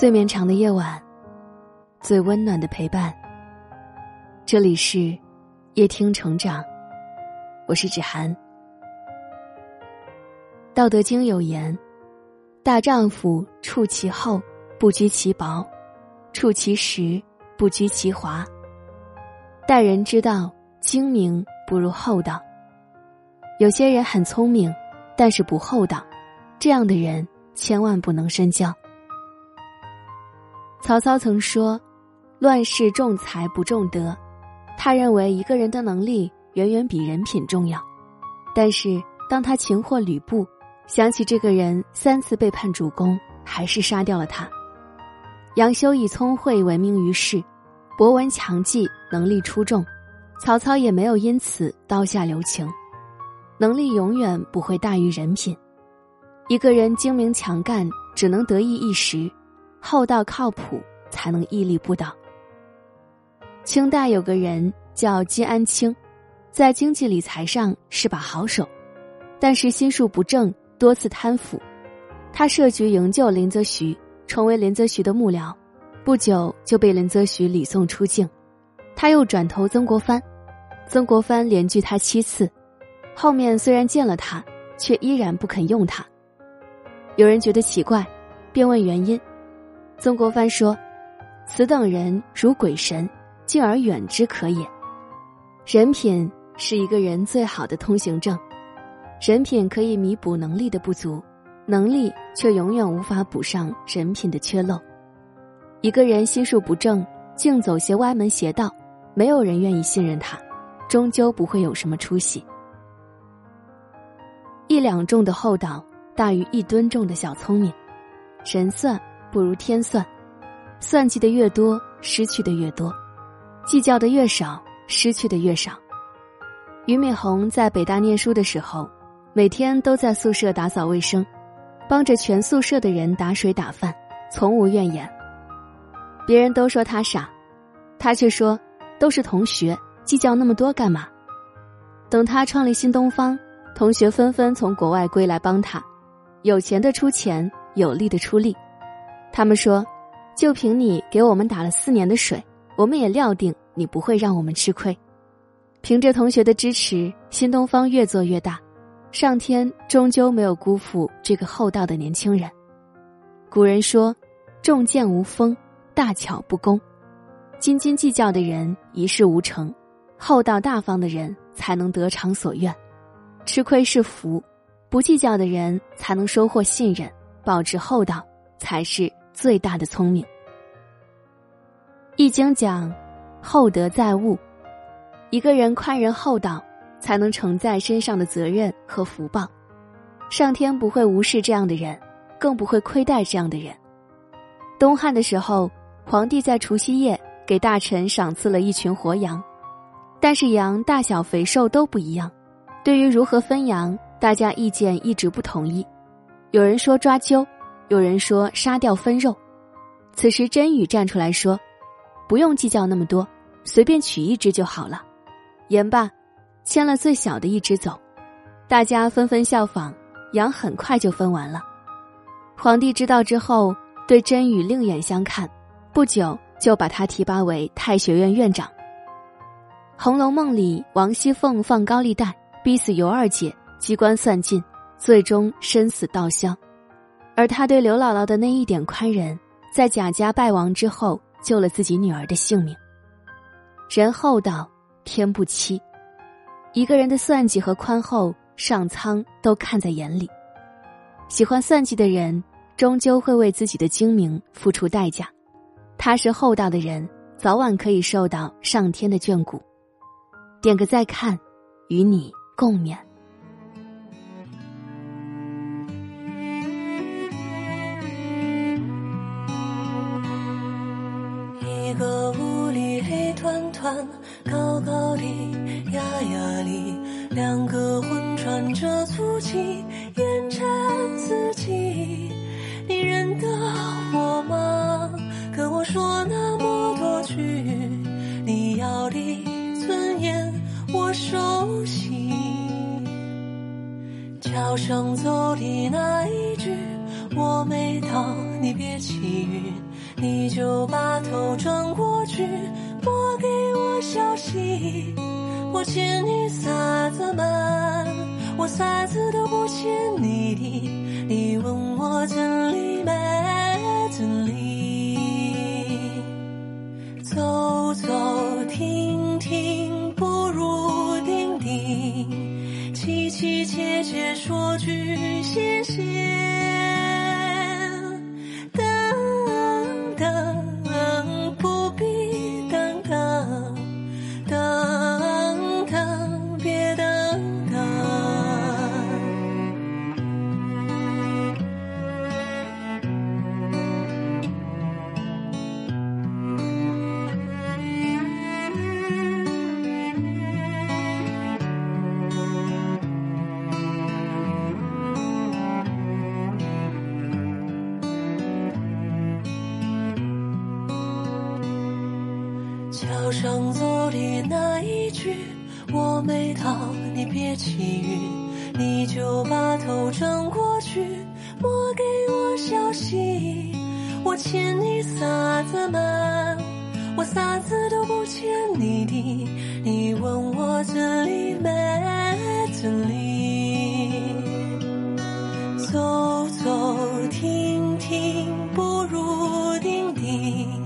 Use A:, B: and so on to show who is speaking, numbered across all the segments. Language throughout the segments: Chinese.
A: 最绵长的夜晚，最温暖的陪伴。这里是夜听成长，我是芷涵。《道德经》有言：“大丈夫处其厚，不居其薄；处其实，不居其华。”待人之道，精明不如厚道。有些人很聪明，但是不厚道，这样的人千万不能深交。曹操曾说：“乱世重才不重德。”他认为一个人的能力远远比人品重要。但是当他擒获吕布，想起这个人三次背叛主公，还是杀掉了他。杨修以聪慧闻名于世，博闻强记，能力出众，曹操也没有因此刀下留情。能力永远不会大于人品。一个人精明强干，只能得意一时；厚道靠谱，才能屹立不倒。清代有个人叫金安清，在经济理财上是把好手，但是心术不正，多次贪腐。他设局营救林则徐，成为林则徐的幕僚，不久就被林则徐礼送出境。他又转投曾国藩，曾国藩连拒他七次。后面虽然见了他，却依然不肯用他。有人觉得奇怪，便问原因。曾国藩说：“此等人如鬼神，敬而远之可也。人品是一个人最好的通行证，人品可以弥补能力的不足，能力却永远无法补上人品的缺漏。一个人心术不正，竟走些歪门邪道，没有人愿意信任他，终究不会有什么出息。”一两重的厚道大于一吨重的小聪明，神算不如天算，算计的越多，失去的越多；计较的越少，失去的越少。俞敏洪在北大念书的时候，每天都在宿舍打扫卫生，帮着全宿舍的人打水打饭，从无怨言。别人都说他傻，他却说都是同学，计较那么多干嘛？等他创立新东方。同学纷纷从国外归来帮他，有钱的出钱，有力的出力。他们说：“就凭你给我们打了四年的水，我们也料定你不会让我们吃亏。”凭着同学的支持，新东方越做越大，上天终究没有辜负这个厚道的年轻人。古人说：“重剑无锋，大巧不工。”斤斤计较的人一事无成，厚道大方的人才能得偿所愿。吃亏是福，不计较的人才能收获信任，保持厚道才是最大的聪明。易经讲，厚德载物，一个人宽仁厚道，才能承载身上的责任和福报。上天不会无视这样的人，更不会亏待这样的人。东汉的时候，皇帝在除夕夜给大臣赏赐了一群活羊，但是羊大小肥瘦都不一样。对于如何分羊，大家意见一直不统一。有人说抓阄，有人说杀掉分肉。此时真宇站出来说：“不用计较那么多，随便取一只就好了。”言罢，牵了最小的一只走。大家纷纷效仿，羊很快就分完了。皇帝知道之后，对真宇另眼相看，不久就把他提拔为太学院院长。《红楼梦》里，王熙凤放高利贷。逼死尤二姐，机关算尽，最终身死道消。而他对刘姥姥的那一点宽仁，在贾家败亡之后，救了自己女儿的性命。人厚道，天不欺。一个人的算计和宽厚，上苍都看在眼里。喜欢算计的人，终究会为自己的精明付出代价。踏实厚道的人，早晚可以受到上天的眷顾。点个再看，与你。共勉。
B: 两个魂穿着粗气，烟尘四季。你认得我吗？跟我说那么多句，你要的尊严我熟悉。桥上走的那一句，我没到，你别起晕。你就把头转过去，拨给我消息。我欠你啥子嘛？我啥子都不欠你的，你问我真理没真理？走走停停，不如定定，凄凄切切说句谢桥上走的那一句我没到，你别气晕，你就把头转过去，莫给我消息。我欠你啥子嘛？我啥子都不欠你的，你问我这里没这里？走走停停，不如定定。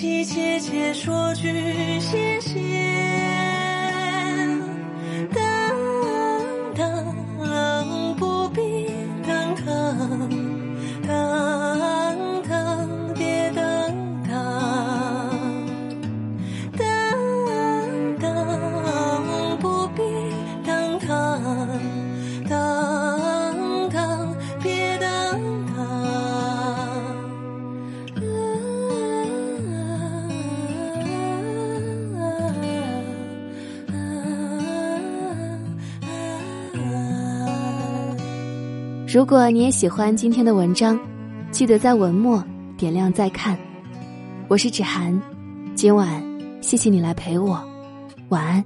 B: 凄凄切切说句。
A: 如果你也喜欢今天的文章，记得在文末点亮再看。我是芷涵，今晚谢谢你来陪我，晚安。